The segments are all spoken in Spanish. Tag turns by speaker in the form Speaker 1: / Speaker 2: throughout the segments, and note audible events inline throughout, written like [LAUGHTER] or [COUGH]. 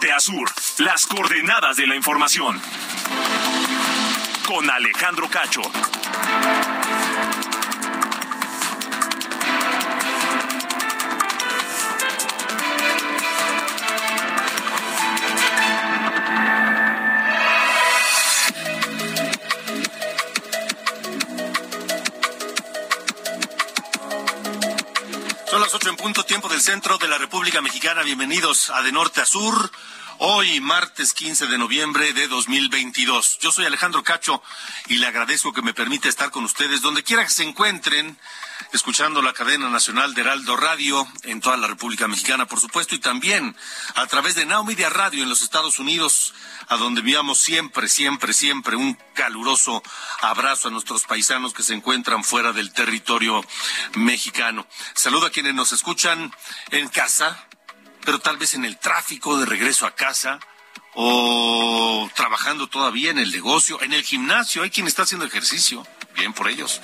Speaker 1: Norte a sur, las coordenadas de la información. Con Alejandro Cacho.
Speaker 2: Son las ocho en punto tiempo del centro de la República Mexicana. Bienvenidos a De Norte a Sur. Hoy, martes 15 de noviembre de 2022. Yo soy Alejandro Cacho y le agradezco que me permita estar con ustedes donde quiera que se encuentren, escuchando la cadena nacional de Heraldo Radio en toda la República Mexicana, por supuesto, y también a través de Now Media Radio en los Estados Unidos, a donde enviamos siempre, siempre, siempre un caluroso abrazo a nuestros paisanos que se encuentran fuera del territorio mexicano. Saludo a quienes nos escuchan en casa, pero tal vez en el tráfico de regreso a casa o trabajando todavía en el negocio, en el gimnasio. Hay quien está haciendo ejercicio, bien por ellos.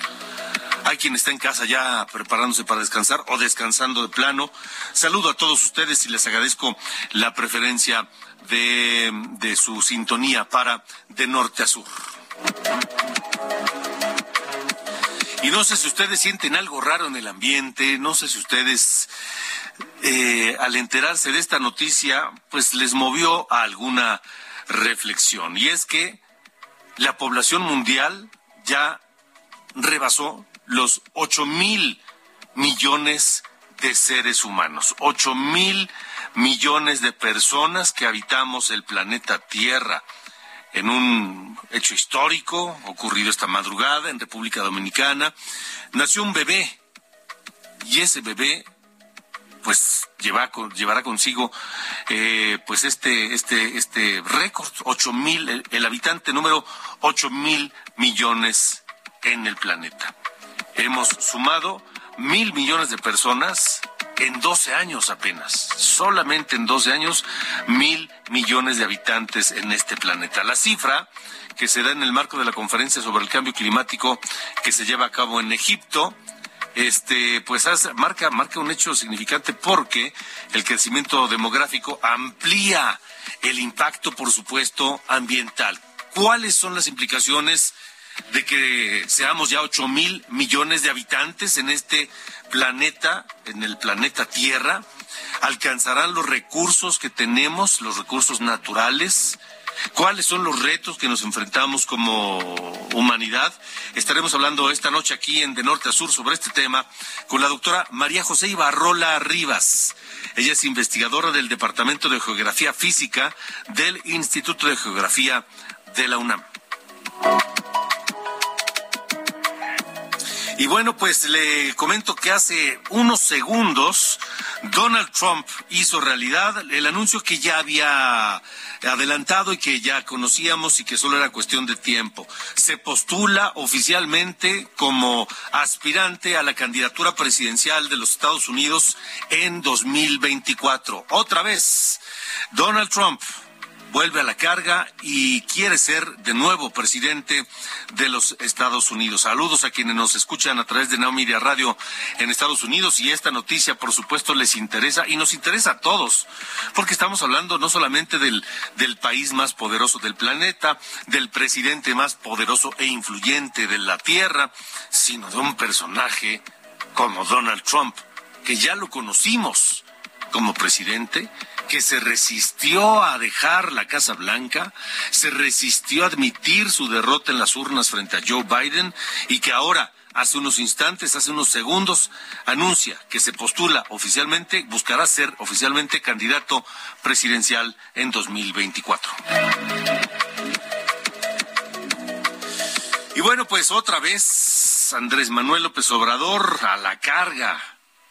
Speaker 2: Hay quien está en casa ya preparándose para descansar o descansando de plano. Saludo a todos ustedes y les agradezco la preferencia de, de su sintonía para de norte a sur. Y no sé si ustedes sienten algo raro en el ambiente, no sé si ustedes eh, al enterarse de esta noticia, pues les movió a alguna reflexión. Y es que la población mundial ya rebasó los ocho mil millones de seres humanos, ocho mil millones de personas que habitamos el planeta Tierra. En un hecho histórico ocurrido esta madrugada en República Dominicana, nació un bebé y ese bebé pues lleva, llevará consigo eh, pues este este este récord ocho mil el, el, habitante número ocho mil millones en el planeta. Hemos sumado mil millones de personas en 12 años apenas solamente en 12 años mil millones de habitantes en este planeta. La cifra que se da en el marco de la conferencia sobre el cambio climático que se lleva a cabo en Egipto este pues marca marca un hecho significante porque el crecimiento demográfico amplía el impacto por supuesto ambiental. Cuáles son las implicaciones de que seamos ya ocho mil millones de habitantes en este planeta en el planeta Tierra alcanzarán los recursos que tenemos los recursos naturales ¿Cuáles son los retos que nos enfrentamos como humanidad? Estaremos hablando esta noche aquí en De Norte a Sur sobre este tema con la doctora María José Ibarrola Rivas. Ella es investigadora del Departamento de Geografía Física del Instituto de Geografía de la UNAM. Y bueno, pues le comento que hace unos segundos Donald Trump hizo realidad el anuncio que ya había adelantado y que ya conocíamos y que solo era cuestión de tiempo. Se postula oficialmente como aspirante a la candidatura presidencial de los Estados Unidos en 2024. Otra vez, Donald Trump vuelve a la carga y quiere ser de nuevo presidente de los Estados Unidos. Saludos a quienes nos escuchan a través de Now Radio en Estados Unidos y esta noticia, por supuesto, les interesa y nos interesa a todos, porque estamos hablando no solamente del, del país más poderoso del planeta, del presidente más poderoso e influyente de la Tierra, sino de un personaje como Donald Trump, que ya lo conocimos como presidente que se resistió a dejar la Casa Blanca, se resistió a admitir su derrota en las urnas frente a Joe Biden y que ahora, hace unos instantes, hace unos segundos, anuncia que se postula oficialmente, buscará ser oficialmente candidato presidencial en 2024. Y bueno, pues otra vez Andrés Manuel López Obrador a la carga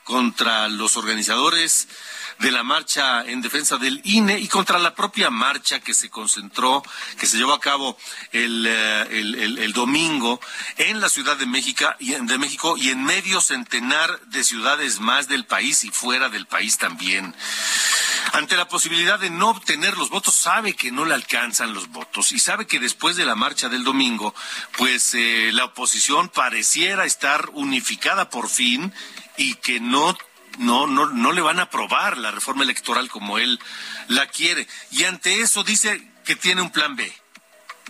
Speaker 2: contra los organizadores de la marcha en defensa del INE y contra la propia marcha que se concentró, que se llevó a cabo el, eh, domingo en la Ciudad de México, y en, de México y en medio centenar de ciudades más del país y fuera del país también. Ante la posibilidad de no obtener los votos, sabe que no le alcanzan los votos y sabe que después de la marcha del domingo, pues eh, la oposición pareciera estar unificada por fin y que no no, no, no le van a aprobar la reforma electoral como él la quiere. Y ante eso dice que tiene un plan B.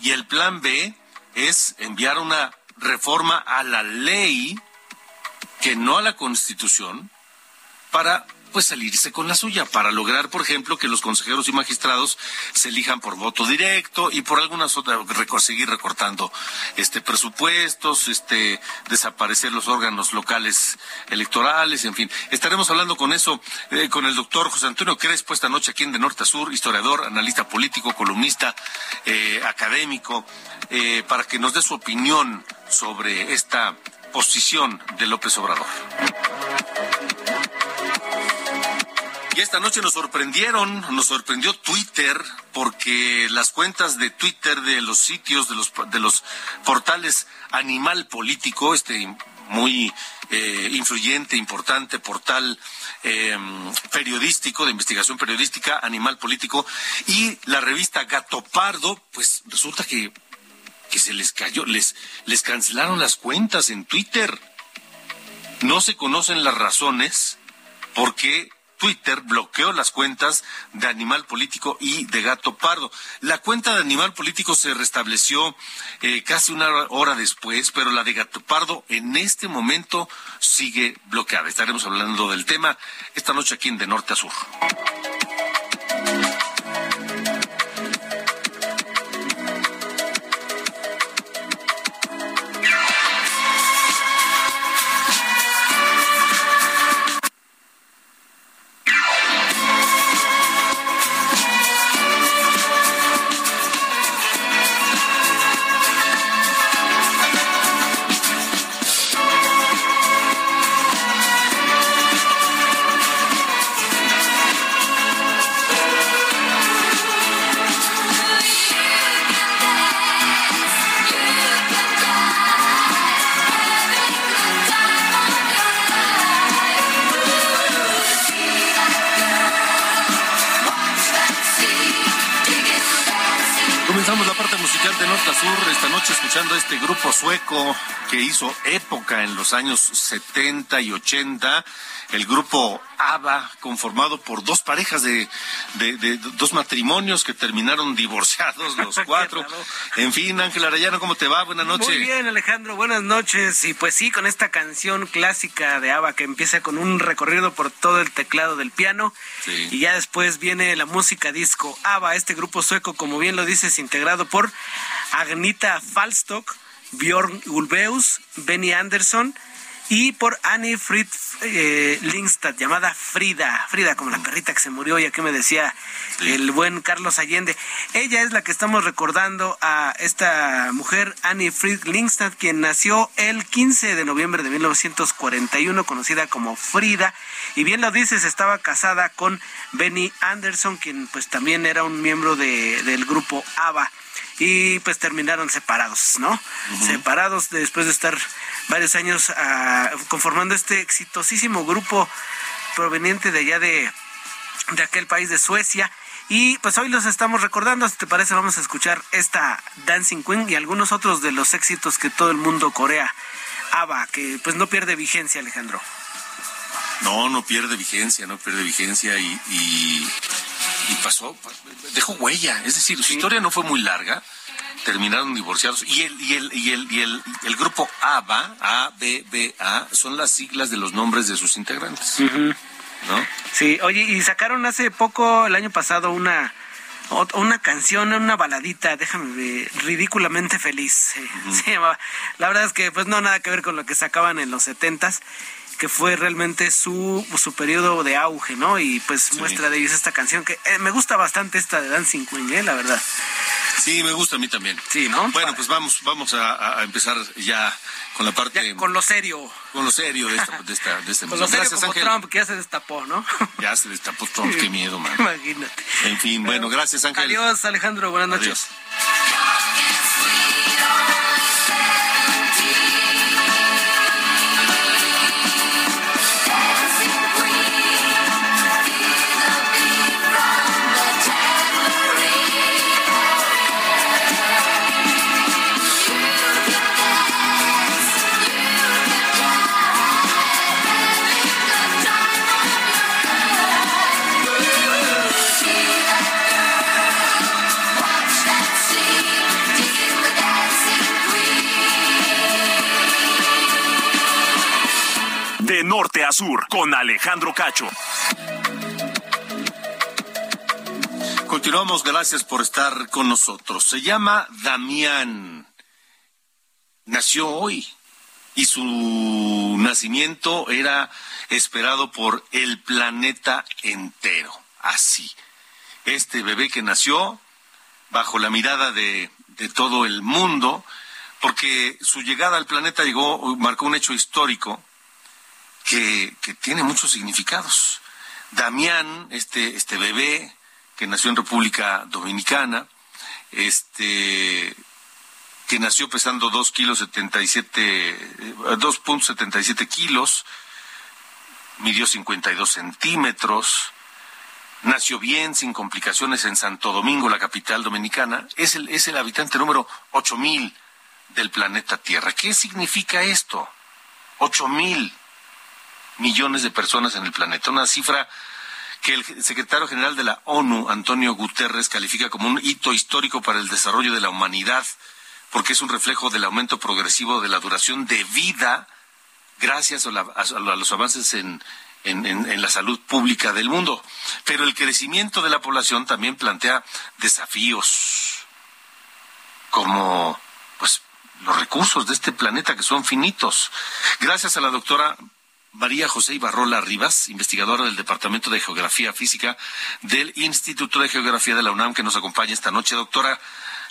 Speaker 2: Y el plan B es enviar una reforma a la ley, que no a la constitución, para pues salirse con la suya para lograr, por ejemplo, que los consejeros y magistrados se elijan por voto directo y por algunas otras seguir recortando este presupuestos, este desaparecer los órganos locales electorales, en fin. Estaremos hablando con eso eh, con el doctor José Antonio Crespo esta noche aquí en De Norte a Sur, historiador, analista político, columnista, eh, académico, eh, para que nos dé su opinión sobre esta posición de López Obrador. Y esta noche nos sorprendieron, nos sorprendió Twitter, porque las cuentas de Twitter de los sitios, de los, de los portales Animal Político, este muy eh, influyente, importante portal em, periodístico, de investigación periodística, Animal Político, y la revista Gato Pardo, pues resulta que, que se les cayó, les, les cancelaron las cuentas en Twitter. No se conocen las razones por qué Twitter bloqueó las cuentas de Animal Político y de Gato Pardo. La cuenta de Animal Político se restableció eh, casi una hora después, pero la de Gato Pardo en este momento sigue bloqueada. Estaremos hablando del tema esta noche aquí en De Norte a Sur. Este grupo sueco que hizo época en los años 70 y 80, el grupo ABBA, conformado por dos parejas de, dos matrimonios que terminaron divorciados [LAUGHS] los cuatro. en fin, Ángel Arayano, ¿cómo te va? Buenas noches.
Speaker 3: Muy bien, Alejandro, buenas noches. Y pues sí, con esta canción clásica de ABBA que empieza con un recorrido por todo el teclado del piano. Y ya después viene la música disco ABBA, este grupo sueco, como bien lo dices, integrado por Agnita Falstock, Bjorn Ulveus, Benny Anderson y por Annie Frid eh, Lindstad, llamada Frida, Frida como la perrita que se murió y aquí me decía el buen Carlos Allende. Ella es la que estamos recordando a esta mujer, Annie Frid Lindstad, quien nació el 15 de noviembre de 1941, conocida como Frida, y bien lo dices, estaba casada con Benny Anderson, quien pues también era un miembro de, del grupo ABBA y pues terminaron separados, ¿no? Separados después de estar varios años ah, conformando este exitosísimo grupo proveniente de allá de, de aquel país de Suecia. Y pues hoy los estamos recordando, si te parece vamos a escuchar esta Dancing Queen y algunos otros de los éxitos que todo el mundo corea. ABBA, que pues no pierde vigencia, Alejandro.
Speaker 2: No, no pierde vigencia, no pierde vigencia y, y, pasó, dejó huella. Es decir, su historia no fue muy larga, terminaron divorciados y el, y el, y el, y el, el grupo ABA, A, B, B, A, son las siglas de los nombres de sus integrantes. ¿No?
Speaker 3: Sí, oye, y sacaron hace poco, el año pasado, una una canción, una baladita, déjame ver, ridículamente feliz. La verdad es que pues no nada que ver con lo que sacaban en los setentas que fue realmente su, su periodo de auge, ¿no? Y pues muestra de ellos esta canción que eh, me gusta bastante esta de Dancing Queen, ¿eh? la verdad.
Speaker 2: Sí, me gusta a mí también.
Speaker 3: Sí, ¿no?
Speaker 2: Bueno, pues vamos, vamos a, empezar ya con la parte...
Speaker 3: con lo serio.
Speaker 2: Con lo serio de esta, de esta, de
Speaker 3: Con lo serio como Trump, que ya se destapó, ¿no? [LAUGHS]
Speaker 2: Ya se destapó Trump, qué miedo, man. [LAUGHS]
Speaker 3: Imagínate.
Speaker 2: En fin, bueno, gracias Ángel.
Speaker 3: Adiós, Alejandro, buenas noches.
Speaker 1: norte sur con Alejandro Cacho.
Speaker 2: Continuamos, gracias por estar con nosotros. Se llama Damián. Nació hoy y su nacimiento era esperado por el planeta entero. Así. Este bebé que nació bajo la mirada de, de todo el mundo, porque su llegada al planeta llegó, marcó un hecho histórico que, tiene muchos significados. Damián, este, este bebé que nació en República Dominicana, este que nació pesando 2 kilos 77, 2.77 eh, kilos, midió 52 centímetros, nació bien, sin complicaciones en Santo Domingo, la capital dominicana, es el, es el habitante número 8000 del planeta Tierra. ¿Qué significa esto? 8000 millones de personas en el planeta, una cifra que el secretario general de la ONU, Antonio Guterres, califica como un hito histórico para el desarrollo de la humanidad, porque es un reflejo del aumento progresivo de la duración de vida gracias a, los avances en, en, la salud pública del mundo. Pero el crecimiento de la población también plantea desafíos como pues los recursos de este planeta que son finitos. Gracias a la doctora María José Ibarrola Rivas, investigadora del Departamento de Geografía Física del Instituto de Geografía de la UNAM, que nos acompaña esta noche. Doctora,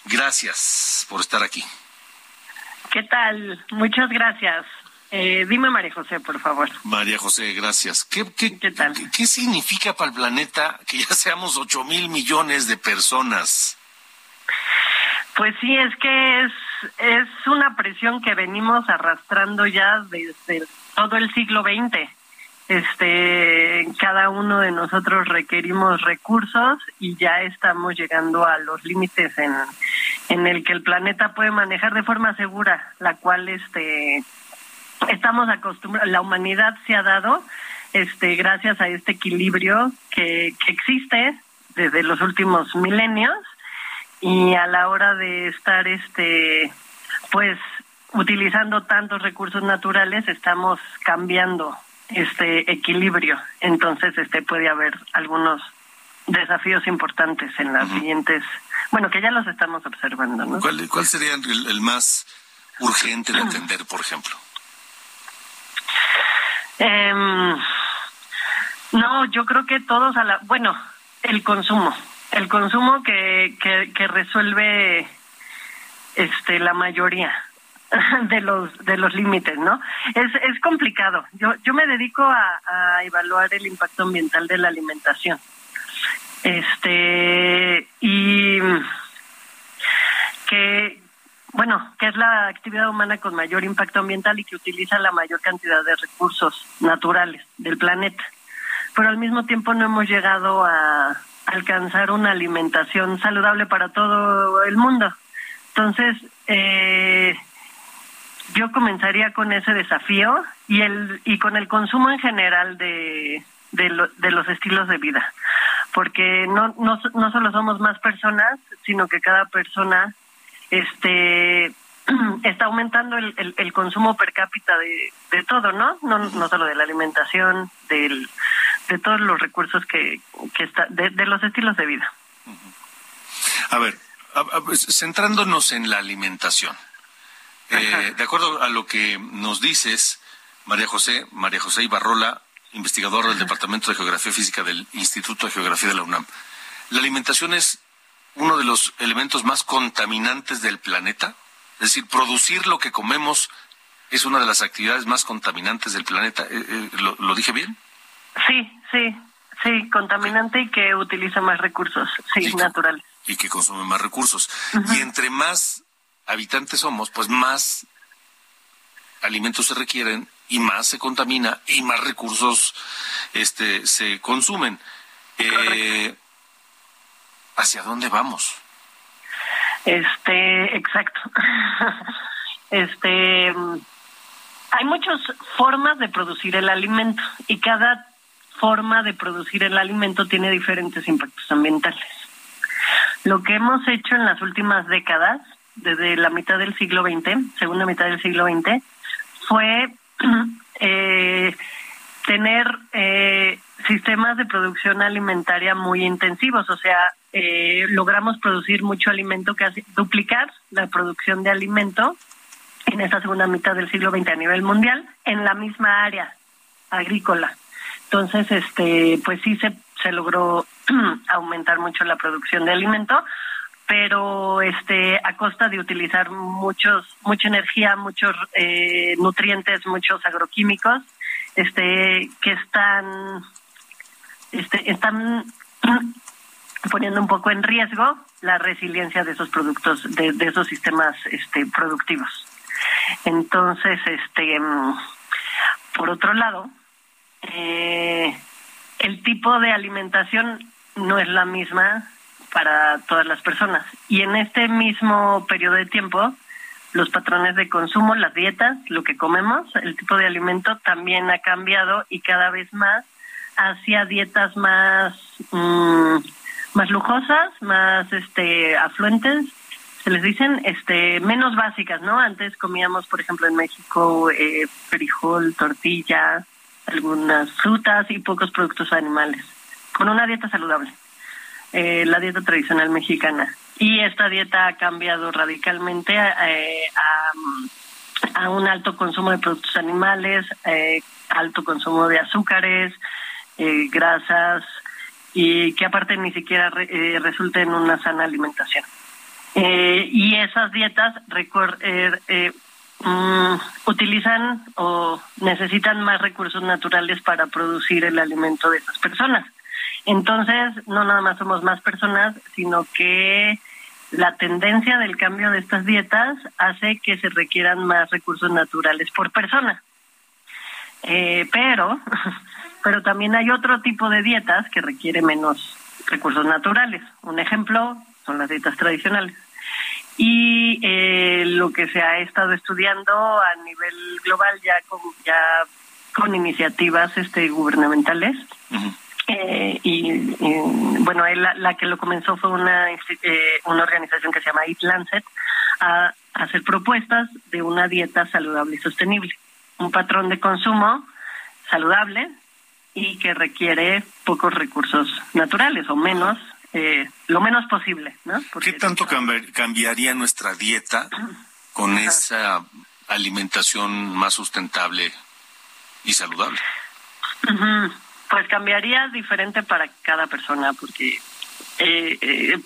Speaker 2: gracias por estar aquí.
Speaker 4: ¿Qué tal? Muchas gracias. Eh, dime María José, por favor.
Speaker 2: María José, gracias. ¿Qué, tal? ¿Qué, significa para el planeta que ya seamos ocho mil millones de personas?
Speaker 4: Pues sí, es que es, es una presión que venimos arrastrando ya desde todo el siglo XX. Este, cada uno de nosotros requerimos recursos y ya estamos llegando a los límites en, en el que el planeta puede manejar de forma segura, la cual este estamos acostumbrados, la humanidad se ha dado este gracias a este equilibrio que, que existe desde los últimos milenios y a la hora de estar este pues utilizando tantos recursos naturales estamos cambiando este equilibrio. Entonces, este puede haber algunos desafíos importantes en las siguientes, bueno, que ya los estamos observando, ¿no?
Speaker 2: ¿Cuál, sería el, más urgente de entender, por ejemplo?
Speaker 4: Em, no, yo creo que todos a la, bueno, el consumo, el consumo que, que, que resuelve este la mayoría [LAUGHS] de los de los límites, ¿no? Es, es complicado. Yo yo me dedico a, a evaluar el impacto ambiental de la alimentación. Este y que bueno, que es la actividad humana con mayor impacto ambiental y que utiliza la mayor cantidad de recursos naturales del planeta. Pero al mismo tiempo no hemos llegado a alcanzar una alimentación saludable para todo el mundo. Entonces, eh, yo comenzaría con ese desafío y el y con el consumo en general de de, de los estilos de vida. Porque no, no no solo somos más personas sino que cada persona este [CLEARS THROAT] está aumentando el, el, consumo per cápita de, de todo no no no solo de la alimentación del de todos los recursos que que está de, de los estilos de vida.
Speaker 2: A ver, centrándonos en la alimentación. Eh, de acuerdo a lo que nos dices, María José, María José Ibarrola, investigadora del Departamento de Geografía Física del Instituto de Geografía de la UNAM, la alimentación es uno de los elementos más contaminantes del planeta. Es decir, producir lo que comemos es una de las actividades más contaminantes del planeta. Eh, eh, ¿Lo, dije bien?
Speaker 4: Sí, sí, sí, contaminante y que utiliza más recursos, sí, naturales.
Speaker 2: Y que consume más recursos. Y entre más habitantes somos, pues más alimentos se requieren y más se contamina y más recursos este se consumen. Eh, ¿Hacia dónde vamos?
Speaker 4: Este, exacto. [LAUGHS] este, hay muchas formas de producir el alimento y cada forma de producir el alimento tiene diferentes impactos ambientales. Lo que hemos hecho en las últimas décadas, desde la mitad del siglo XX, segunda mitad del siglo XX, fue [CLEARS THROAT] eh, tener eh, sistemas de producción alimentaria muy intensivos, o sea, eh, logramos producir mucho alimento, casi duplicar la producción de alimento en esta segunda mitad del siglo XX a nivel mundial en la misma área agrícola. Entonces, este, pues sí se, se logró [CLEARS THROAT] aumentar mucho la producción de alimento, pero este a costa de utilizar muchos mucha energía, muchos eh, nutrientes, muchos agroquímicos, este que están este, están [CLEARS THROAT] poniendo un poco en riesgo la resiliencia de esos productos, de, esos sistemas este, productivos. Entonces, este, por otro lado, eh, el tipo de alimentación no es la misma para todas las personas. Y en este mismo periodo de tiempo, los patrones de consumo, las dietas, lo que comemos, el tipo de alimento también ha cambiado y cada vez más hacia dietas más mm, más lujosas, más este afluentes, se les dicen este menos básicas, ¿no? Antes comíamos, por ejemplo, en México eh, frijol, tortilla, algunas frutas y pocos productos animales, con una dieta saludable, eh, la dieta tradicional mexicana. Y esta dieta ha cambiado radicalmente eh, a, a, un alto consumo de productos animales, eh, alto consumo de azúcares, eh, grasas y que aparte ni siquiera eh, resulte en una sana alimentación. Y esas dietas mm, utilizan o necesitan más recursos naturales para producir el alimento de esas personas. Entonces, no nada más somos más personas, sino que la tendencia del cambio de estas dietas hace que se requieran más recursos naturales por persona. pero [LAUGHS] pero también hay otro tipo de dietas que requiere menos recursos naturales. Un ejemplo son las dietas tradicionales. Y eh, lo que se ha estado estudiando a nivel global ya con, ya con iniciativas este, gubernamentales. Eh, y, bueno, la, que lo comenzó fue una, eh, una organización que se llama Eat Lancet a hacer propuestas de una dieta saludable y sostenible. Un patrón de consumo saludable, y que requiere pocos recursos naturales o menos, eh, lo menos posible. ¿no?
Speaker 2: ¿Qué tanto cambiaría nuestra dieta con esa alimentación más sustentable y saludable?
Speaker 4: Pues cambiaría diferente para cada persona, porque eh, eh,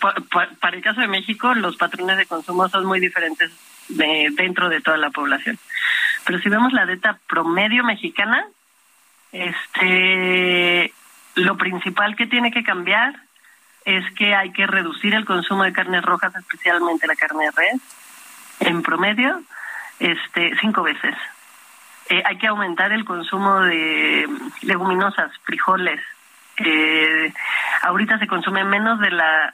Speaker 4: para el caso de México los patrones de consumo son muy diferentes de, dentro de toda la población. Pero si vemos la dieta promedio mexicana, este, lo principal que tiene que cambiar es que hay que reducir el consumo de carnes rojas, especialmente la carne de res, en promedio, este, cinco veces. Eh, hay que aumentar el consumo de leguminosas, frijoles. Eh, ahorita se consume menos de la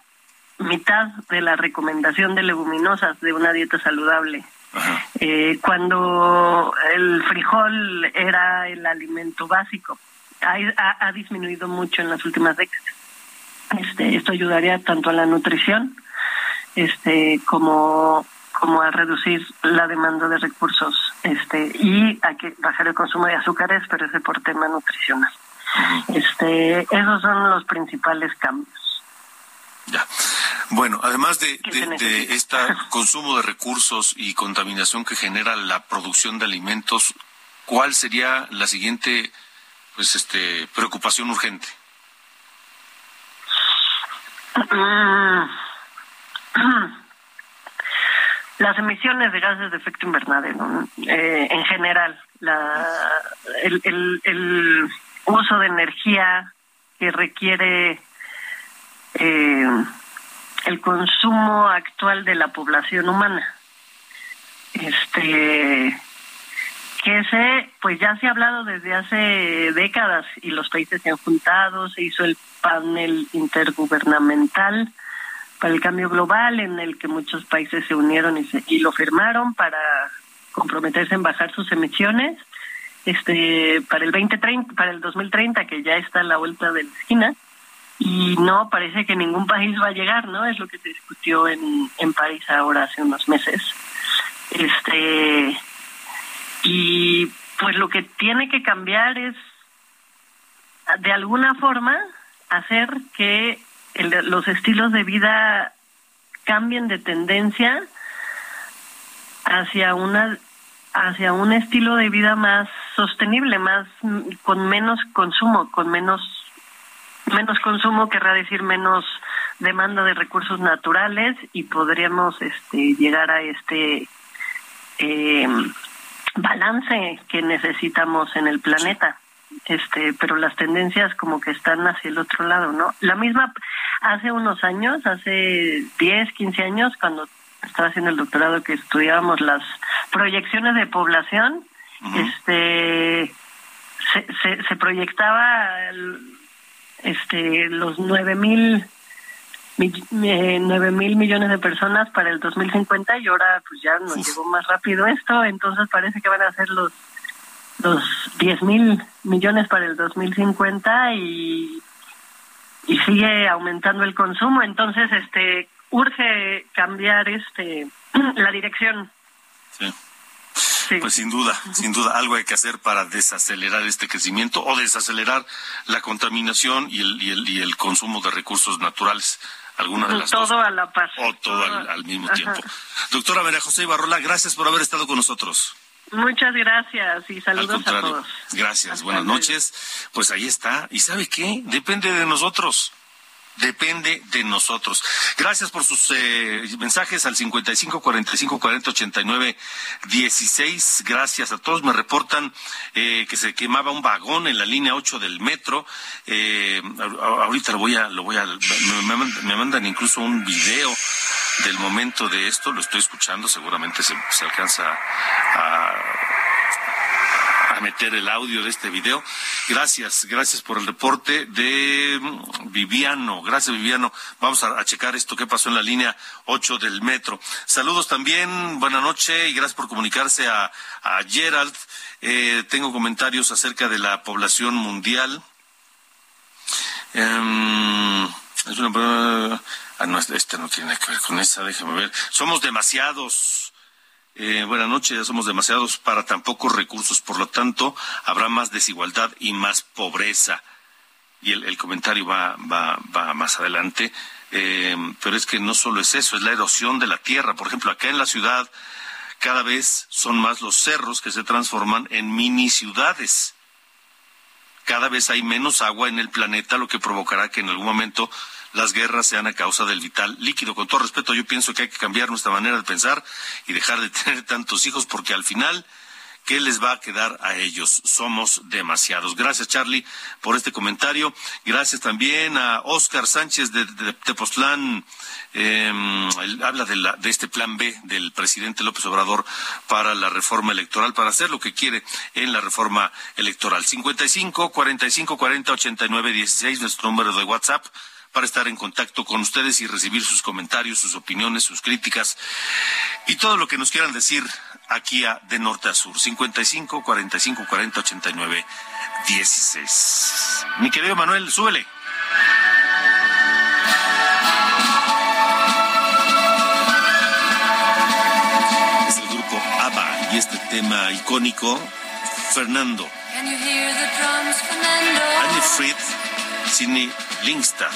Speaker 4: mitad de la recomendación de leguminosas de una dieta saludable. Eh, cuando el frijol era el alimento básico. Ha, disminuido mucho en las últimas décadas. Este, esto ayudaría tanto a la nutrición este, como, como a reducir la demanda de recursos este, y a que bajar el consumo de azúcares, pero ese por tema nutricional. Este, esos son los principales cambios.
Speaker 2: Ya. Bueno, además de, este [LAUGHS] consumo de recursos y contaminación que genera la producción de alimentos, ¿cuál sería la siguiente pues este preocupación urgente? [CLEARS THROAT]
Speaker 4: Las emisiones de gases de efecto invernadero, eh, en general, el, uso de energía que requiere eh, el consumo actual de la población humana. Este que ese, pues ya se ha hablado desde hace décadas y los países se han juntado, se hizo el panel intergubernamental para el cambio global en el que muchos países se unieron y, y lo firmaron para comprometerse en bajar sus emisiones este para el 2030 para el 2030 que ya está a la vuelta de la esquina y no parece que ningún país va a llegar, ¿no? Es lo que se discutió en, en París ahora hace unos meses. Este y pues lo que tiene que cambiar es de alguna forma hacer que los estilos de vida cambien de tendencia hacia una hacia un estilo de vida más sostenible, más con menos consumo, con menos menos consumo querrá decir menos demanda de recursos naturales y podríamos este, llegar a este eh, balance que necesitamos en el planeta este pero las tendencias como que están hacia el otro lado no la misma hace unos años hace 10 15 años cuando estaba haciendo el doctorado que estudiábamos las proyecciones de población este se, se, se proyectaba el, este los nueve mil eh, nueve mil millones de personas para el 2050 y ahora pues ya nos llegó más rápido esto entonces parece que van a ser los los diez mil millones para el 2050 y y sigue aumentando el consumo entonces este urge cambiar este [CLEARS THROAT] la dirección
Speaker 2: sí. Pues sin duda, sin duda, algo hay que hacer para desacelerar este crecimiento o desacelerar la contaminación y el, y el, y el consumo de recursos naturales. Alguna de las
Speaker 4: todo a la par.
Speaker 2: O todo al, mismo tiempo. Doctora María José Ibarrola, gracias por haber estado con nosotros.
Speaker 4: Muchas gracias y saludos a todos.
Speaker 2: Gracias, buenas noches. Pues ahí está. ¿Y sabe qué? Depende de nosotros depende de nosotros. Gracias por sus eh, mensajes al 55 45 40 89 16. Gracias a todos. Me reportan eh, que se quemaba un vagón en la línea 8 del metro. Eh, ahorita lo voy a, lo voy a, me, mandan, incluso un video del momento de esto. Lo estoy escuchando. Seguramente se, se alcanza a a meter el audio de este video. Gracias, gracias por el reporte de mm, Viviano. Gracias, Viviano. Vamos a, checar esto que pasó en la línea 8 del metro. Saludos también, buena noche y gracias por comunicarse a, Gerald. Eh, tengo comentarios acerca de la población mundial. Em, es una... Ah, no, este no tiene que ver con esa, déjame ver. Somos demasiados. Eh, buenas noches, ya somos demasiados para tan pocos recursos, por lo tanto, habrá más desigualdad y más pobreza. Y el, comentario va, más adelante. Eh, pero es que no solo es eso, es la erosión de la tierra. Por ejemplo, acá en la ciudad cada vez son más los cerros que se transforman en mini ciudades. Cada vez hay menos agua en el planeta, lo que provocará que en algún momento las guerras sean a causa del vital líquido. Con todo respeto, yo pienso que hay que cambiar nuestra manera de pensar y dejar de [LAUGHS] tener tantos hijos porque al final ¿Qué les va a quedar a ellos? Somos demasiados. Gracias, Charlie, por este comentario. Gracias también a Oscar Sánchez de, Tepoztlán. Em, habla de, la, de este plan B del presidente López Obrador para la reforma electoral, para hacer lo que quiere en la reforma electoral. 55 45 40 89 16, nuestro número de WhatsApp para estar en contacto con ustedes y recibir sus comentarios, sus opiniones, sus críticas y todo lo que nos quieran decir aquí a de norte a sur. 55 45 40 89 16. Mi querido Manuel, súbele. Es el grupo ABBA y este tema icónico, Fernando. Annie Fried
Speaker 5: Sidney Lingstad.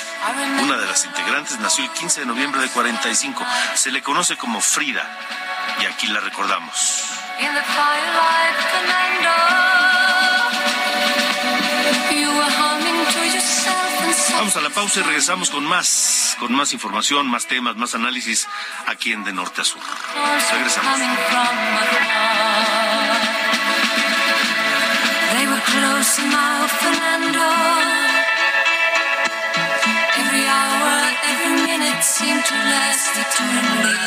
Speaker 5: Una de las integrantes nació el 15 de noviembre de 45. Se le conoce como Frida y aquí la recordamos. Vamos a la pausa y regresamos con más, con más información, más temas, más análisis aquí en De Norte a Sur. Regresamos. They were close now, Fernando. Every hour, every minute seemed to last eternally.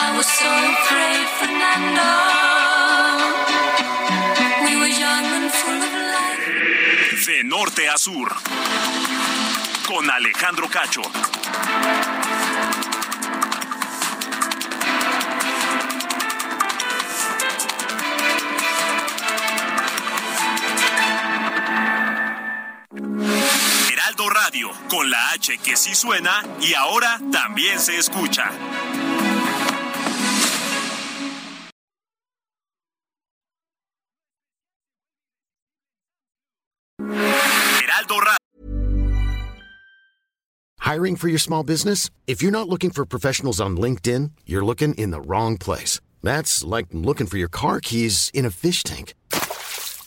Speaker 5: I was so afraid, Fernando.
Speaker 1: De norte a sur. Con Alejandro Cacho. Radio, con la H que sí suena y ahora también se escucha.
Speaker 6: Hiring for your small business? If you're not looking for professionals on LinkedIn, you're looking in the wrong place. That's like looking for your car keys in a fish tank.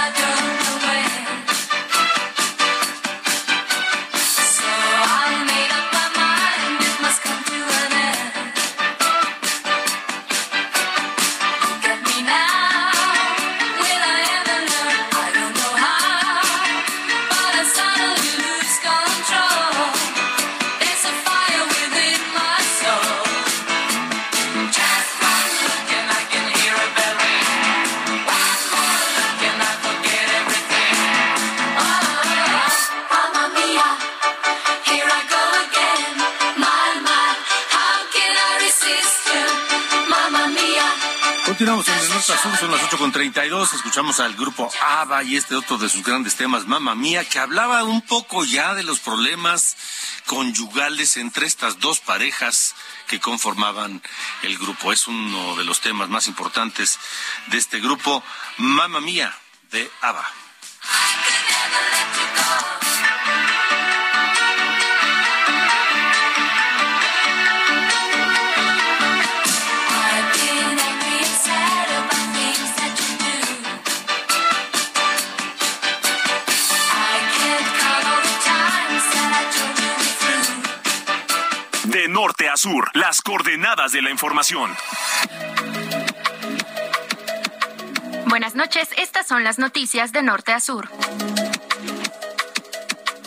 Speaker 5: Continuamos 8.32. Escuchamos al grupo ABBA y este otro de sus grandes temas, Mamma Mía, que hablaba un poco ya de los problemas conyugales entre estas dos parejas que conformaban el grupo. Es uno de los temas más importantes de este grupo, Mamma Mía, de ABBA.
Speaker 1: Sur, las coordenadas de la información.
Speaker 7: Buenas noches, estas son las noticias de norte a sur.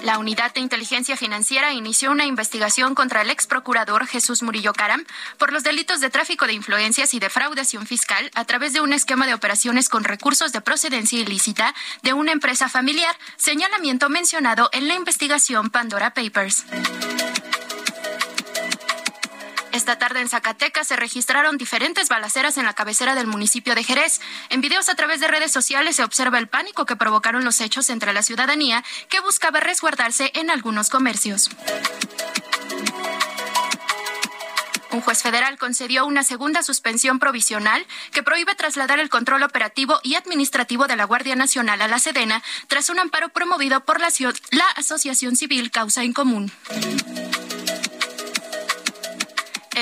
Speaker 7: La Unidad de Inteligencia Financiera inició una investigación contra el ex procurador Jesús Murillo Caram por los delitos de tráfico de influencias y defraudación fiscal a través de un esquema de operaciones con recursos de procedencia ilícita de una empresa familiar, señalamiento mencionado en la investigación Pandora Papers. Esta tarde en Zacatecas se registraron diferentes balaceras en la cabecera del municipio de Jerez. En videos a través de redes sociales se observa el pánico que provocaron los hechos entre la ciudadanía que buscaba resguardarse en algunos comercios. Un juez federal concedió una segunda suspensión provisional que prohíbe trasladar el control operativo y administrativo de la Guardia Nacional a la Sedena tras un amparo promovido por la, la Asociación Civil Causa en Común.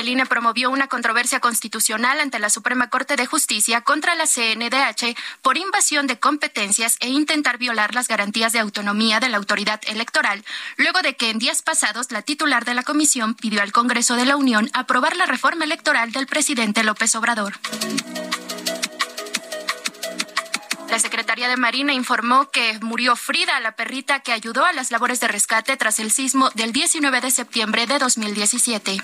Speaker 7: El INE promovió una controversia constitucional ante la Suprema Corte de Justicia contra la CNDH por invasión de competencias e intentar violar las garantías de autonomía de la autoridad electoral, luego de que en días pasados la titular de la comisión pidió al Congreso de la Unión aprobar la reforma electoral del presidente López Obrador. La Secretaría de Marina informó que murió Frida, la perrita que ayudó a las labores de rescate tras el sismo del 19 de septiembre de 2017.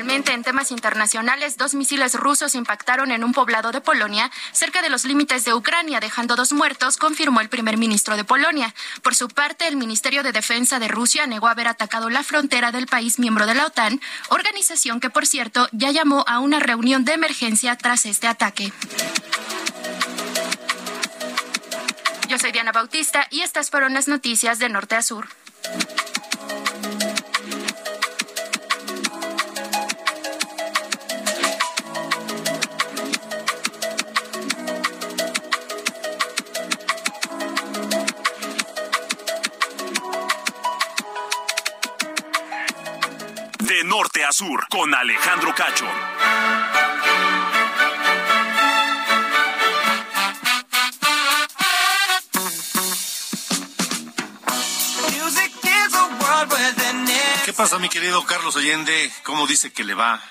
Speaker 7: Finalmente, en temas internacionales, dos misiles rusos impactaron en un poblado de Polonia cerca de los límites de Ucrania, dejando dos muertos, confirmó el primer ministro de Polonia. Por su parte, el Ministerio de Defensa de Rusia negó haber atacado la frontera del país miembro de la OTAN, organización que, por cierto, ya llamó a una reunión de emergencia tras este ataque. Yo soy Diana Bautista y estas fueron las noticias de norte a sur.
Speaker 1: Sur, con Alejandro Cacho.
Speaker 2: ¿Qué pasa, mi querido Carlos Allende? ¿Cómo dice que le va?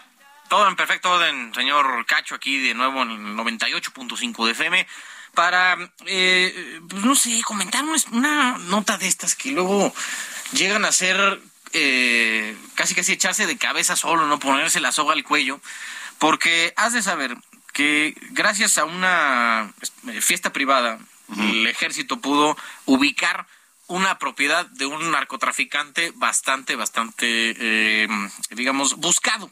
Speaker 8: Todo en perfecto orden, señor Cacho, aquí de nuevo en el 98.5 de FM, para, eh, pues no sé, comentar una nota de estas que luego llegan a ser eh, casi casi echarse de cabeza solo, no ponerse la soga al cuello, porque has de saber que gracias a una eh, fiesta privada, el ejército pudo ubicar una propiedad de un narcotraficante bastante, bastante, eh, digamos, buscado.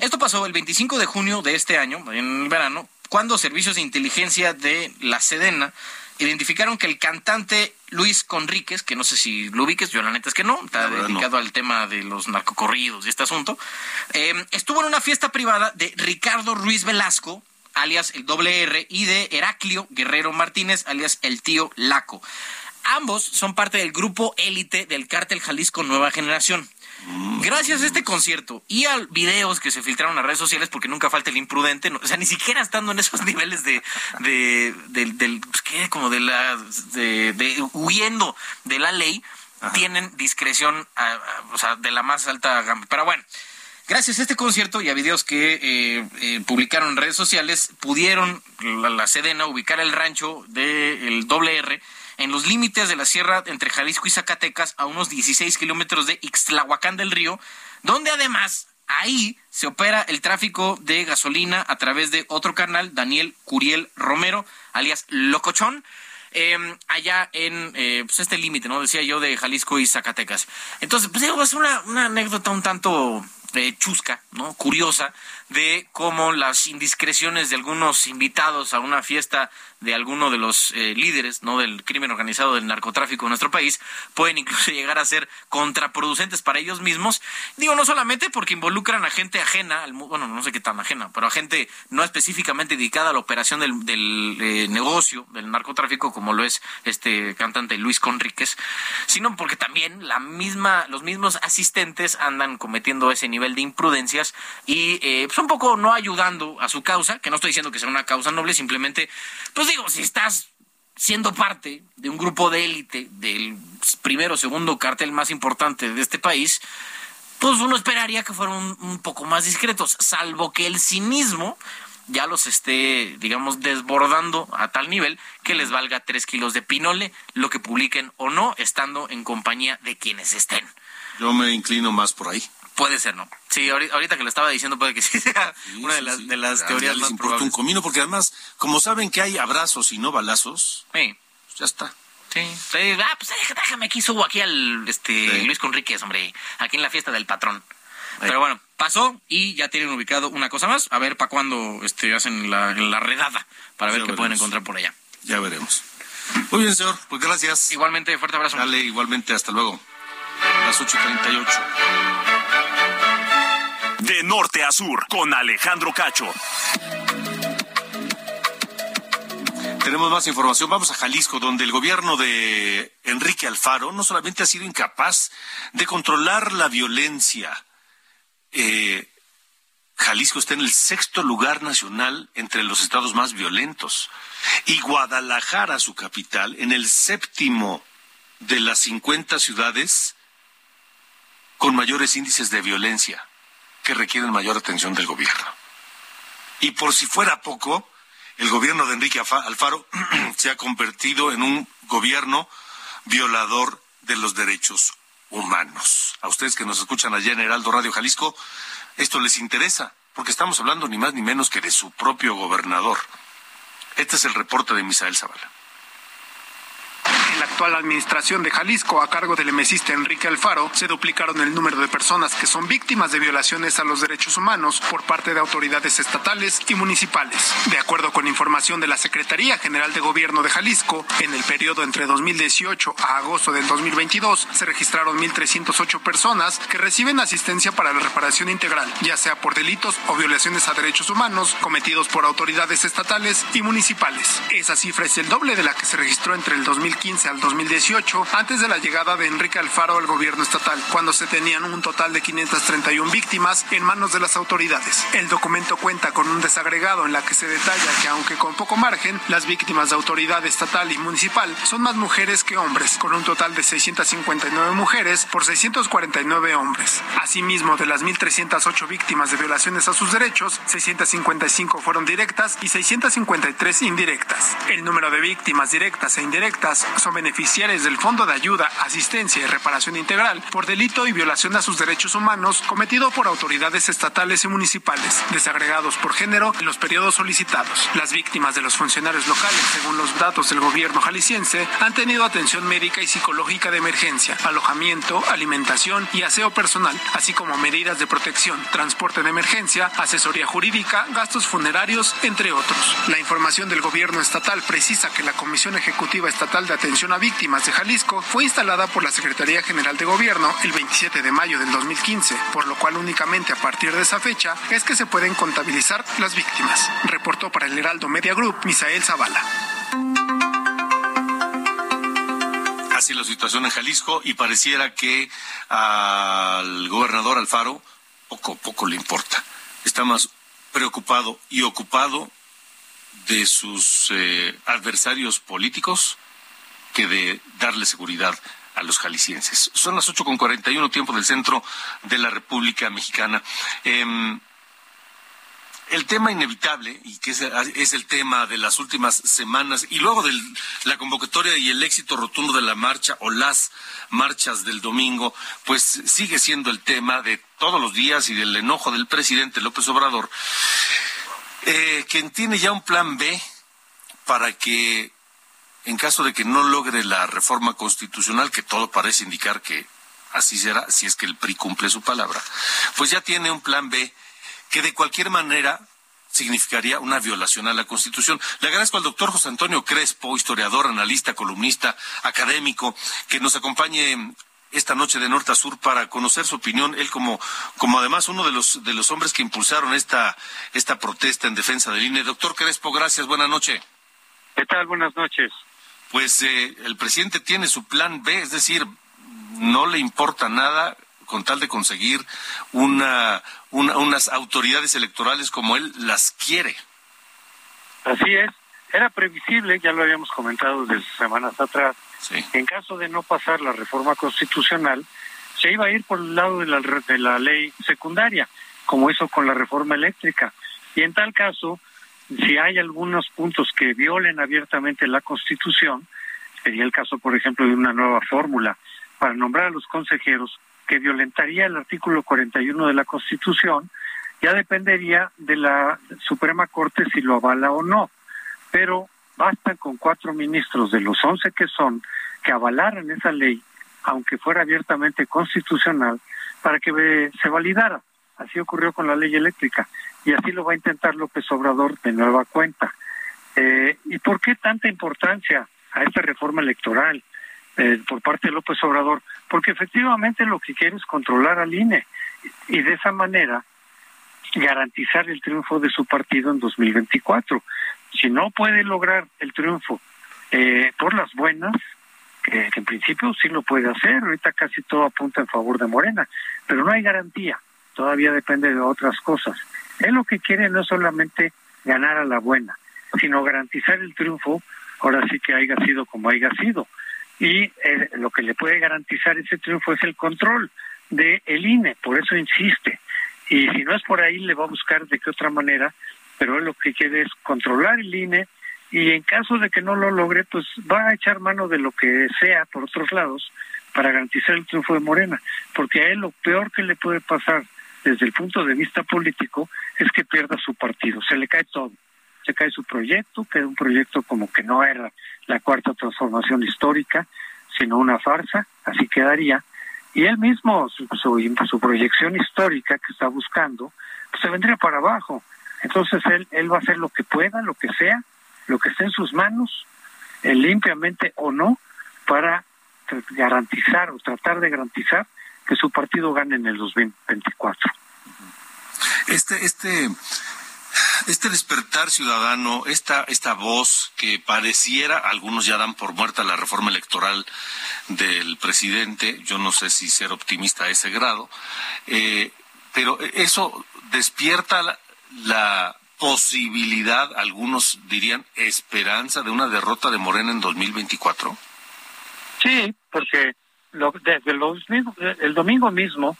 Speaker 8: Esto pasó el 25 de junio de este año, en el verano, cuando servicios de inteligencia de la Sedena identificaron que el cantante Luis Conríquez, que no sé si lo ubiques, yo la neta es que no, está dedicado al tema de los narcocorridos y este asunto, eh, estuvo en una fiesta privada de Ricardo Ruiz Velasco, alias el doble R, y de Heraclio Guerrero Martínez, alias el tío Laco. Ambos son parte del grupo élite del cártel Jalisco Nueva Generación. Gracias a este concierto y a videos que se filtraron a redes sociales, porque nunca falta el imprudente, o sea, ni siquiera estando en esos [LAUGHS] niveles de, de, del, pues, ¿qué? como de la, de, huyendo de la ley, tienen discreción, o sea, de la más alta gama. Pero bueno, gracias a este concierto y a videos que eh, eh, publicaron en redes sociales, pudieron la, la Sedena ubicar el rancho del doble R en los límites de la sierra entre Jalisco y Zacatecas, a unos 16 kilómetros de Ixtlahuacán del Río, donde además ahí se opera el tráfico de gasolina a través de otro canal, Daniel Curiel Romero, alias Locochón. Em, allá en eh, pues este límite, ¿no? Decía yo, de Jalisco y Zacatecas. Entonces, pues digo, es una, una anécdota un tanto eh, chusca, ¿no? Curiosa, de cómo las indiscreciones de algunos invitados a una fiesta de alguno de los eh, líderes no del crimen organizado del narcotráfico en nuestro país pueden incluso [LAUGHS] llegar a ser contraproducentes para ellos mismos. Digo no solamente porque involucran a gente ajena al, bueno no sé qué tan ajena pero a gente no específicamente dedicada a la operación del, eh, negocio del narcotráfico como lo es este cantante Luis Conríquez sino porque también la misma los mismos asistentes andan cometiendo ese nivel de imprudencias y eh, pues un poco no ayudando a su causa que no estoy diciendo que sea una causa noble simplemente pues digo, si estás siendo parte de un grupo de élite del primero o segundo cartel más importante de este país, pues uno esperaría que fueran un, poco más discretos, salvo que el cinismo ya los esté, digamos, desbordando a tal nivel que les valga tres kilos de pinole, lo que publiquen o no, estando en compañía de quienes estén.
Speaker 2: Yo me inclino más por ahí.
Speaker 8: Puede ser, ¿no? Sí, ahorita que lo estaba diciendo puede que sí sea [LAUGHS] una de las, de las teorías más probables.
Speaker 2: un comino porque además, como saben que hay abrazos y no balazos,
Speaker 8: sí.
Speaker 2: Pues ya está.
Speaker 8: Sí. Ah, pues déjame aquí, subo aquí al este, Luis Conríquez, hombre, aquí en la fiesta del patrón. Pero bueno, pasó y ya tienen ubicado una cosa más. A ver para cuándo este, hacen la, la redada, para ver qué pueden encontrar por allá.
Speaker 2: Ya veremos. Muy bien, señor. Pues gracias.
Speaker 8: Igualmente, fuerte abrazo.
Speaker 2: Dale, igualmente. Hasta luego. A las 8.38.
Speaker 1: Norte a sur, con Alejandro Cacho.
Speaker 2: Tenemos más información. Vamos a Jalisco, donde el gobierno de Enrique Alfaro no solamente ha sido incapaz de controlar la violencia, eh, Jalisco está en el sexto lugar nacional entre los estados más violentos y Guadalajara, su capital, en el séptimo de las 50 ciudades con mayores índices de violencia que requieren mayor atención del gobierno. Y por si fuera poco, el gobierno de Enrique Alfaro [CLEARS THROAT] se ha convertido en un gobierno violador de los derechos humanos. A ustedes que nos escuchan allá en Heraldo Radio Jalisco, esto les interesa, porque estamos hablando ni más ni menos que de su propio gobernador. Este es el reporte de Misael Zavala
Speaker 9: en la actual administración de Jalisco a cargo del emesista Enrique Alfaro se duplicaron el número de personas que son víctimas de violaciones a los derechos humanos por parte de autoridades estatales y municipales. De acuerdo con información de la Secretaría General de Gobierno de Jalisco, en el periodo entre 2018 a agosto del 2022 se registraron 1.308 personas que reciben asistencia para la reparación integral, ya sea por delitos o violaciones a derechos humanos cometidos por autoridades estatales y municipales. Esa cifra es el doble de la que se registró entre el 2015 al 2018, antes de la llegada de Enrique Alfaro al gobierno estatal, cuando se tenían un total de 531 víctimas en manos de las autoridades. El documento cuenta con un desagregado en la que se detalla que aunque con poco margen, las víctimas de autoridad estatal y municipal son más mujeres que hombres, con un total de 659 mujeres por 649 hombres. Asimismo, de las 1.308 víctimas de violaciones a sus derechos, 655 fueron directas y 653 indirectas. El número de víctimas directas e indirectas son beneficiarios del Fondo de Ayuda, Asistencia y Reparación Integral por delito y violación a sus derechos humanos cometido por autoridades estatales y municipales, desagregados por género en los periodos solicitados. Las víctimas de los funcionarios locales, según los datos del gobierno jalisciense, han tenido atención médica y psicológica de emergencia, alojamiento, alimentación y aseo personal, así como medidas de protección, transporte de emergencia, asesoría jurídica, gastos funerarios, entre otros. La información del gobierno estatal precisa que la Comisión Ejecutiva Estatal de Atención a Víctimas de Jalisco fue instalada por la Secretaría General de Gobierno el 27 de mayo del 2015, por lo cual únicamente a partir de esa fecha es que se pueden contabilizar las víctimas. Reportó para el Heraldo Media Group Misael Zavala.
Speaker 2: Así la situación en Jalisco y pareciera que al gobernador Alfaro poco poco le importa. Está más preocupado y ocupado de sus eh, adversarios políticos que de darle seguridad a los jaliscienses. Son las ocho con uno tiempo del centro de la República Mexicana. Em, el tema inevitable, y que es, el tema de las últimas semanas, y luego de la convocatoria y el éxito rotundo de la marcha o las marchas del domingo, pues sigue siendo el tema de todos los días y del enojo del presidente López Obrador, eh, quien tiene ya un plan B para que en caso de que no logre la reforma constitucional, que todo parece indicar que así será, si es que el PRI cumple su palabra, pues ya tiene un plan B que de cualquier manera significaría una violación a la Constitución. Le agradezco al doctor José Antonio Crespo, historiador, analista, columnista, académico, que nos acompañe esta noche de norte a sur para conocer su opinión. Él como, como además uno de los, de los hombres que impulsaron esta, esta protesta en defensa del INE. Doctor Crespo, gracias. Buenas noches.
Speaker 10: ¿Qué tal? Buenas noches
Speaker 2: pues eh, el presidente tiene su plan B, es decir, no le importa nada con tal de conseguir una, unas autoridades electorales como él las quiere.
Speaker 10: Así es, era previsible, ya lo habíamos comentado desde semanas atrás, en caso de no pasar la reforma constitucional, se iba a ir por el lado de la, de la ley secundaria, como hizo con la reforma eléctrica. Y en tal caso, si hay algunos puntos que violen abiertamente la Constitución, sería el caso, por ejemplo, de una nueva fórmula para nombrar a los consejeros que violentaría el artículo 41 de la Constitución, ya dependería de la Suprema Corte si lo avala o no. Pero basta con cuatro ministros de los once que son que avalaran esa ley, aunque fuera abiertamente constitucional, para que se validara. Así ocurrió con la ley eléctrica y así lo va a intentar López Obrador de nueva cuenta. Eh, ¿Y por qué tanta importancia a esta reforma electoral eh, por parte de López Obrador? Porque efectivamente lo que quiere es controlar al INE y de esa manera garantizar el triunfo de su partido en 2024. Si no puede lograr el triunfo eh, por las buenas, que, en principio sí lo puede hacer, ahorita casi todo apunta en favor de Morena, pero no hay garantía, todavía depende de otras cosas. Él lo que quiere no es solamente ganar a la buena, sino garantizar el triunfo, ahora sí que haya sido como haya sido. Y eh, lo que le puede garantizar ese triunfo es el control de el INE, por eso insiste. Y si no es por ahí, le va a buscar de qué otra manera, pero él lo que quiere es controlar el INE y en caso de que no lo logre, pues va a echar mano de lo que sea por otros lados para garantizar el triunfo de Morena, porque a él lo peor que le puede pasar desde el punto de vista político es que pierda su partido, se le cae todo, se cae su proyecto, queda un proyecto como que no era la cuarta transformación histórica, sino una farsa, así quedaría, y él mismo, su, proyección histórica que está buscando, pues se vendría para abajo. Entonces él, él va a hacer lo que pueda, lo que sea, lo que esté en sus manos, eh, limpiamente o no, para garantizar o tratar de garantizar que su partido gane en el 2024.
Speaker 2: Este, este, este despertar ciudadano, esta, esta voz que pareciera, algunos ya dan por muerta la reforma electoral del presidente, yo no sé si ser optimista a ese grado, eh, pero eso despierta la, la posibilidad, algunos dirían esperanza de una derrota de Morena en 2024?
Speaker 10: Sí, porque lo, desde los, el domingo mismo,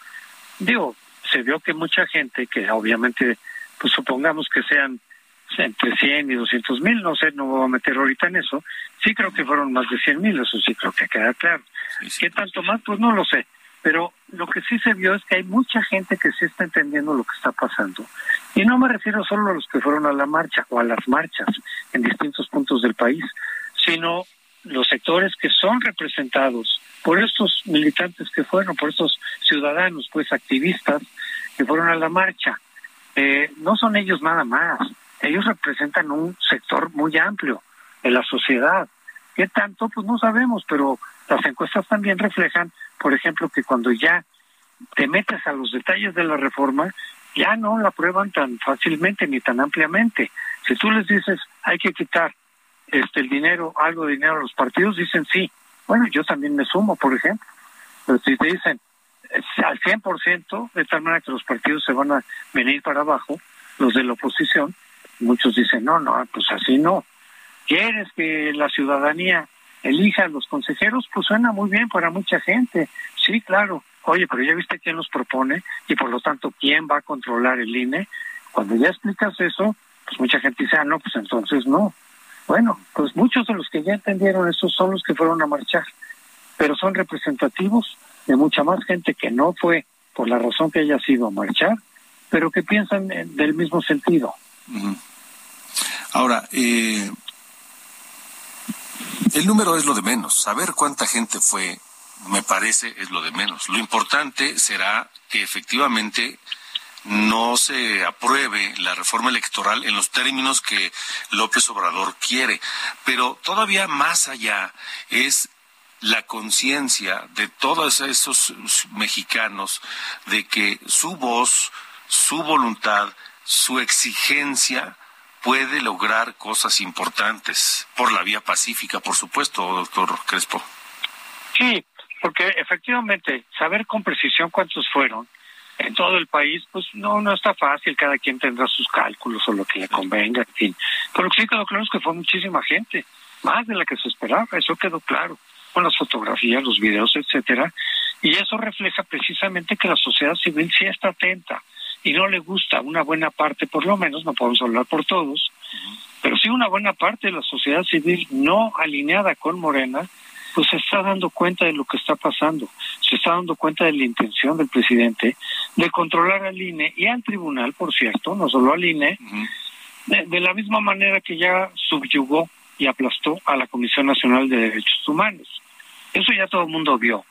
Speaker 10: digo, se vio que mucha gente, que obviamente, pues supongamos que sean entre 100 y 200 mil, no sé, no voy a meter ahorita en eso, sí creo que fueron más de 100 mil, eso sí creo que queda claro. ¿Qué tanto más? Pues no lo sé, pero lo que sí se vio es que hay mucha gente que sí está entendiendo lo que está pasando. Y no me refiero solo a los que fueron a la marcha o a las marchas en distintos puntos del país, sino los sectores que son representados por estos militantes que fueron, por estos ciudadanos, pues activistas que fueron a la marcha. Eh, no son ellos nada más, ellos representan un sector muy amplio de la sociedad. ¿Qué tanto? Pues no sabemos, pero las encuestas también reflejan, por ejemplo, que cuando ya te metes a los detalles de la reforma, ya no la aprueban tan fácilmente ni tan ampliamente. Si tú les dices, hay que quitar este el dinero, algo de dinero a los partidos, dicen sí. Bueno, yo también me sumo, por ejemplo. Pero si te dicen al 100%, de tal manera que los partidos se van a venir para abajo, los de la oposición, muchos dicen, no, no, pues así no. ¿Quieres que la ciudadanía elija a los consejeros? Pues suena muy bien para mucha gente. Sí, claro. Oye, pero ya viste quién los propone y por lo tanto quién va a controlar el INE. Cuando ya explicas eso, pues mucha gente dice, ah, no, pues entonces no. Bueno, pues muchos de los que ya entendieron eso son los que fueron a marchar, pero son representativos de mucha más gente que no fue por la razón que haya sido a marchar, pero que piensan del mismo sentido.
Speaker 2: Ahora, eh, el número es lo de menos. Saber cuánta gente fue, me parece, es lo de menos. Lo importante será que efectivamente no se apruebe la reforma electoral en los términos que López Obrador quiere. Pero todavía más allá es la conciencia de todos esos mexicanos de que su voz, su voluntad, su exigencia puede lograr cosas importantes por la vía pacífica, por supuesto, doctor Crespo.
Speaker 10: Sí, porque efectivamente saber con precisión cuántos fueron en todo el país, pues no no está fácil, cada quien tendrá sus cálculos o lo que le convenga, en fin. Pero sí quedó claro que fue muchísima gente, más de la que se esperaba, eso quedó claro, con las fotografías, los videos, etcétera, y eso refleja precisamente que la sociedad civil sí está atenta y no le gusta una buena parte, por lo menos, no podemos hablar por todos, pero sí una buena parte de la sociedad civil no alineada con Morena, pues se está dando cuenta de lo que está pasando, se está dando cuenta de la intención del presidente de controlar al INE y al tribunal, por cierto, no solo al INE, de, la misma manera que ya subyugó y aplastó a la Comisión Nacional de Derechos Humanos. Eso ya todo el mundo vio,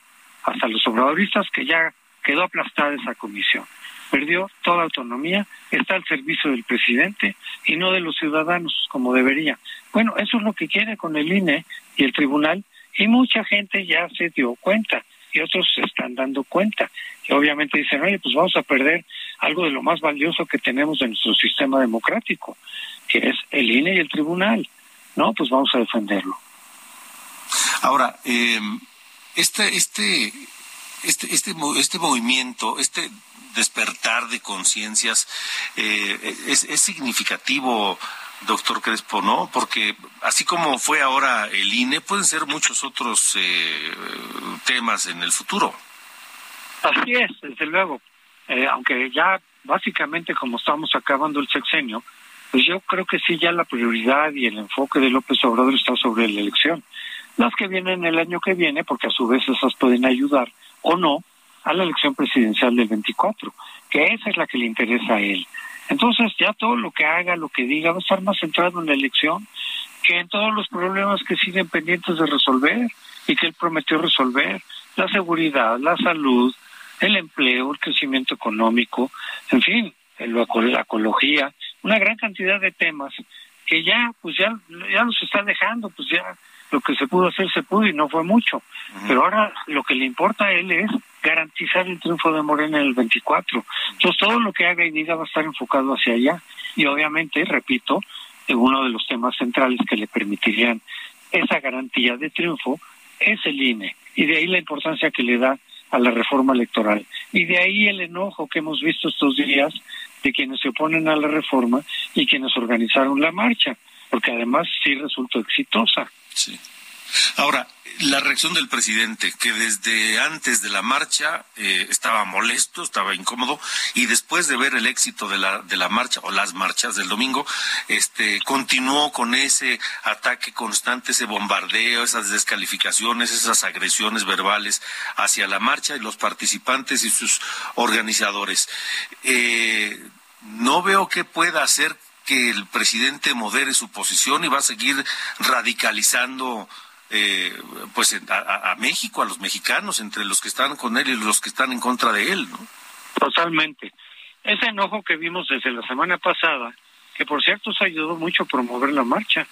Speaker 10: hasta los obradoristas que ya quedó aplastada esa comisión. Perdió toda autonomía, está al servicio del presidente y no de los ciudadanos como debería. Bueno, eso es lo que quiere con el INE y el tribunal y mucha gente ya se dio cuenta y otros se están dando cuenta. Y obviamente dicen, oye, pues vamos a perder algo de lo más valioso que tenemos de nuestro sistema democrático, que es el INE y el tribunal. No, pues vamos a defenderlo.
Speaker 2: Ahora, eh, este, este, este, este, este movimiento, este despertar de conciencias eh, es, es significativo doctor Crespo, ¿no? Porque así como fue ahora el INE, pueden ser muchos otros eh, temas en el futuro.
Speaker 10: Así es, desde luego. Eh, aunque ya básicamente como estamos acabando el sexenio, pues yo creo que sí ya la prioridad y el enfoque de López Obrador está sobre la elección. Las que vienen el año que viene, porque a su vez esas pueden ayudar o no a la elección presidencial del 24, que esa es la que le interesa a él. Entonces ya todo lo que haga, lo que diga, va a estar más centrado en la elección que en todos los problemas que siguen pendientes de resolver y que él prometió resolver. La seguridad, la salud, el empleo, el crecimiento económico, en fin, la ecología, una gran cantidad de temas que ya, pues ya, ya los está dejando, pues ya lo que se pudo hacer se pudo y no fue mucho. Pero ahora lo que le importa a él es garantizar el triunfo de Morena en el 24. Entonces todo lo que haga y diga va a estar enfocado hacia allá. Y obviamente, repito, uno de los temas centrales que le permitirían esa garantía de triunfo es el INE. Y de ahí la importancia que le da a la reforma electoral. Y de ahí el enojo que hemos visto estos días de quienes se oponen a la reforma y quienes organizaron la marcha, porque además sí resultó exitosa.
Speaker 2: Sí. Ahora, la reacción del presidente, que desde antes de la marcha eh, estaba molesto, estaba incómodo, y después de ver el éxito de la, de la marcha o las marchas del domingo, este, continuó con ese ataque constante, ese bombardeo, esas descalificaciones, esas agresiones verbales hacia la marcha y los participantes y sus organizadores. Eh, no veo qué pueda hacer que el presidente modere su posición y va a seguir radicalizando eh, pues a, México, a los mexicanos, entre los que están con él y los que están en contra de él, ¿no?
Speaker 10: Totalmente. Ese enojo que vimos desde la semana pasada, que por cierto se ayudó mucho a promover la marcha,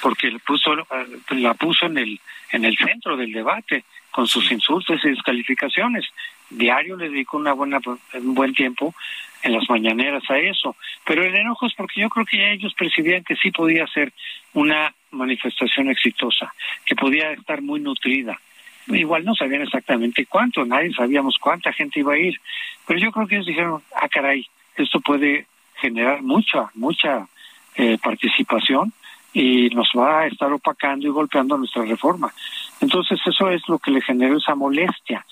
Speaker 10: porque puso, eh, la puso en el, en el centro del debate, con sus insultos y descalificaciones. Diario le dedicó una buena, un buen tiempo en las mañaneras a eso. Pero el enojo es porque yo creo que ya ellos percibían que sí podía ser una manifestación exitosa, que podía estar muy nutrida. Igual no sabían exactamente cuánto, nadie sabíamos cuánta gente iba a ir, pero yo creo que ellos dijeron, ah, caray, esto puede generar mucha, mucha eh, participación y nos va a estar opacando y golpeando nuestra reforma. Entonces eso es lo que le generó esa molestia.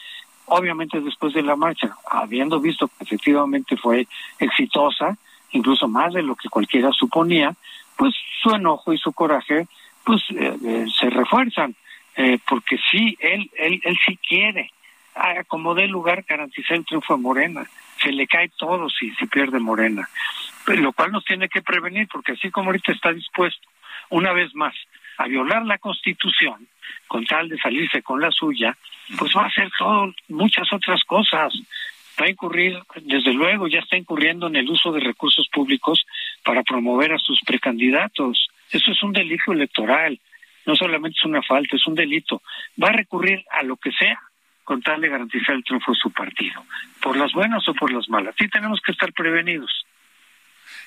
Speaker 10: Obviamente después de la marcha, habiendo visto que efectivamente fue exitosa, incluso más de lo que cualquiera suponía, pues su enojo y su coraje pues eh, eh, se refuerzan, eh, porque sí, él, él, él sí quiere, como dé lugar, garantizar el triunfo de Morena. Se le cae todo si, si pierde Morena. Lo cual nos tiene que prevenir, porque así como ahorita está dispuesto, una vez más, a violar la Constitución, con tal de salirse con la suya, pues va a hacer todo, muchas otras cosas. Va a incurrir, desde luego, ya está incurriendo en el uso de recursos públicos para promover a sus precandidatos. Eso es un delito electoral. No solamente es una falta, es un delito. Va a recurrir a lo que sea con tal de garantizar el triunfo de su partido, por las buenas o por las malas. Sí tenemos que estar prevenidos.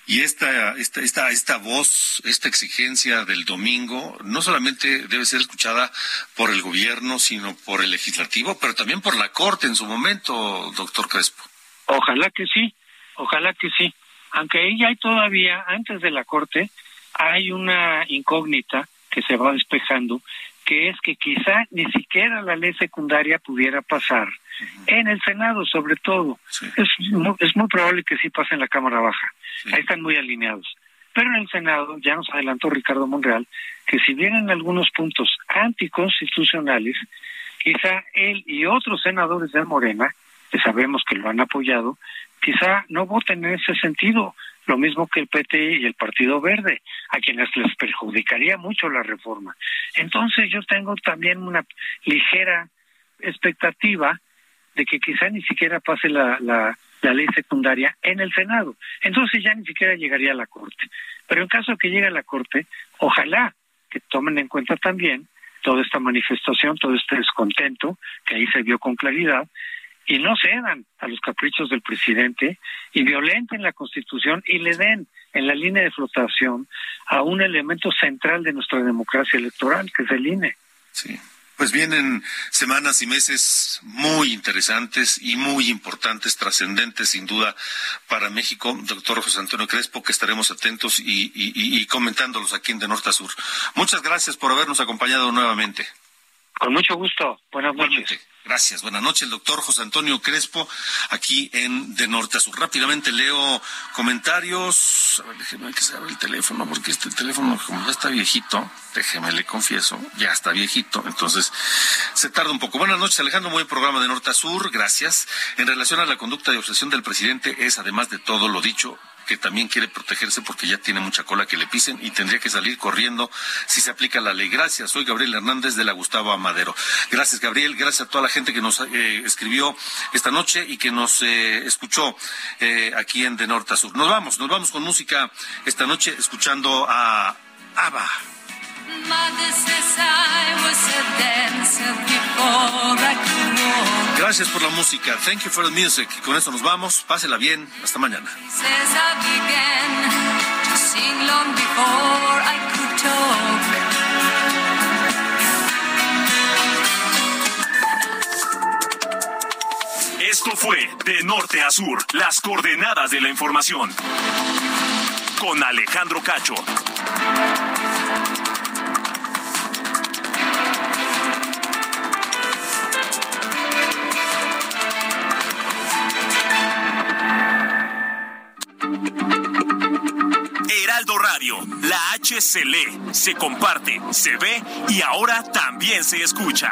Speaker 2: Y esta, esta, esta, esta voz, esta exigencia del domingo, no solamente debe ser escuchada por el gobierno, sino por el legislativo, pero también por la Corte en su momento, doctor Crespo.
Speaker 10: Ojalá que sí, ojalá que sí. Aunque ahí hay todavía, antes de la Corte, hay una incógnita que se va despejando, que es que quizá ni siquiera la ley secundaria pudiera pasar en el Senado, sobre todo. Es, muy, es muy probable que sí pase en la Cámara Baja. Ahí están muy alineados. Pero en el Senado, ya nos adelantó Ricardo Monreal, que si vienen algunos puntos anticonstitucionales, quizá él y otros senadores de Morena, que sabemos que lo han apoyado, quizá no voten en ese sentido, lo mismo que el PT y el Partido Verde, a quienes les perjudicaría mucho la reforma. Entonces yo tengo también una ligera expectativa de que quizá ni siquiera pase la, la, la ley secundaria en el Senado. Entonces ya ni siquiera llegaría a la Corte. Pero en caso que llegue a la Corte, ojalá que tomen en cuenta también toda esta manifestación, todo este descontento, que ahí se vio con claridad, y no cedan a los caprichos del presidente y violenten la Constitución y le den en la línea de flotación a un elemento central de nuestra democracia electoral, que es el INE.
Speaker 2: Sí. Pues vienen semanas y meses muy interesantes y muy importantes, trascendentes sin duda para México. Doctor José Antonio Crespo, que estaremos atentos y, y, y comentándolos aquí en De Norte a Sur. Muchas gracias por habernos acompañado nuevamente.
Speaker 10: Con mucho gusto. Buenas noches.
Speaker 2: Gracias. Buenas noches, el doctor José Antonio Crespo, aquí en De Norte a Sur. Rápidamente leo comentarios. A ver, déjeme que se abra el teléfono, porque este teléfono, como ya está viejito, déjeme le confieso, ya está viejito, entonces se tarda un poco. Buenas noches, Alejandro, muy programa de Norte a Sur, gracias. En relación a la conducta de obsesión del presidente, es además de todo lo dicho, que también quiere protegerse porque ya tiene mucha cola que le pisen y tendría que salir corriendo si se aplica la ley. Gracias, soy Gabriel Hernández de la Gustavo Amadero. Gracias, Gabriel, gracias a toda la gente que nos eh, escribió esta noche y que nos eh, escuchó eh, aquí en De Norte a Sur. Nos vamos, nos vamos con música esta noche escuchando a ABBA. Gracias por la música. Thank you for the music. Y con eso nos vamos. Pásela bien. Hasta mañana.
Speaker 1: Esto fue De Norte a Sur, las coordenadas de la información. Con Alejandro Cacho. Se lee, se comparte, se ve y ahora también se escucha.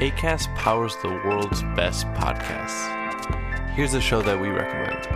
Speaker 11: ACAST powers the world's best podcasts. Here's a show that we recommend.